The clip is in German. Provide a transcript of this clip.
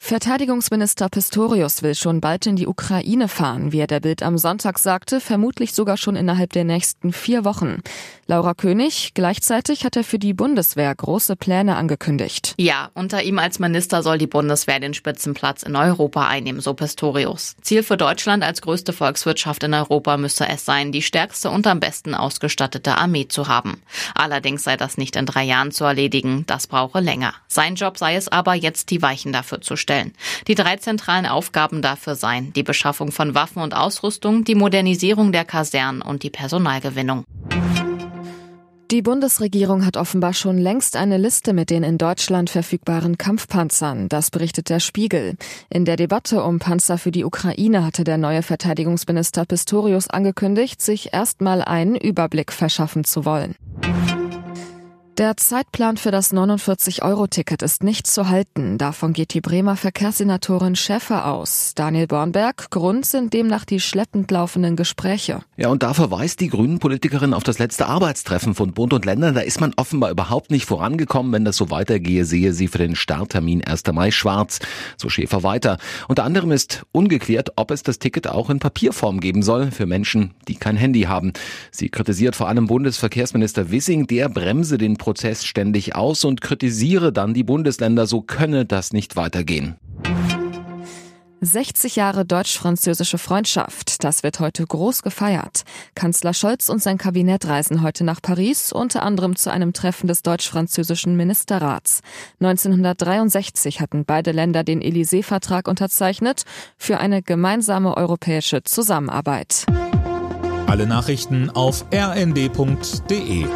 Verteidigungsminister Pistorius will schon bald in die Ukraine fahren, wie er der Bild am Sonntag sagte, vermutlich sogar schon innerhalb der nächsten vier Wochen. Laura König, gleichzeitig hat er für die Bundeswehr große Pläne angekündigt. Ja, unter ihm als Minister soll die Bundeswehr den Spitzenplatz in Europa einnehmen, so Pistorius. Ziel für Deutschland als größte Volkswirtschaft in Europa müsse es sein, die stärkste und am besten ausgestattete Armee zu haben. Allerdings sei das nicht in drei Jahren zu erledigen, das brauche länger. Sein Job sei es aber, jetzt die Weichen dafür zu stellen stellen. Die drei zentralen Aufgaben dafür seien die Beschaffung von Waffen und Ausrüstung, die Modernisierung der Kasernen und die Personalgewinnung. Die Bundesregierung hat offenbar schon längst eine Liste mit den in Deutschland verfügbaren Kampfpanzern, das berichtet der Spiegel. In der Debatte um Panzer für die Ukraine hatte der neue Verteidigungsminister Pistorius angekündigt, sich erstmal einen Überblick verschaffen zu wollen. Der Zeitplan für das 49-Euro-Ticket ist nicht zu halten. Davon geht die Bremer Verkehrssenatorin Schäfer aus. Daniel Bornberg, Grund sind demnach die schleppend laufenden Gespräche. Ja, und da verweist die Grünen-Politikerin auf das letzte Arbeitstreffen von Bund und Ländern. Da ist man offenbar überhaupt nicht vorangekommen. Wenn das so weitergehe, sehe sie für den Starttermin 1. Mai schwarz. So Schäfer weiter. Unter anderem ist ungeklärt, ob es das Ticket auch in Papierform geben soll für Menschen, die kein Handy haben. Sie kritisiert vor allem Bundesverkehrsminister Wissing, der bremse den Prozess ständig aus und kritisiere dann die Bundesländer, so könne das nicht weitergehen. 60 Jahre deutsch-französische Freundschaft, das wird heute groß gefeiert. Kanzler Scholz und sein Kabinett reisen heute nach Paris, unter anderem zu einem Treffen des deutsch-französischen Ministerrats. 1963 hatten beide Länder den Élysée-Vertrag unterzeichnet für eine gemeinsame europäische Zusammenarbeit. Alle Nachrichten auf rnd.de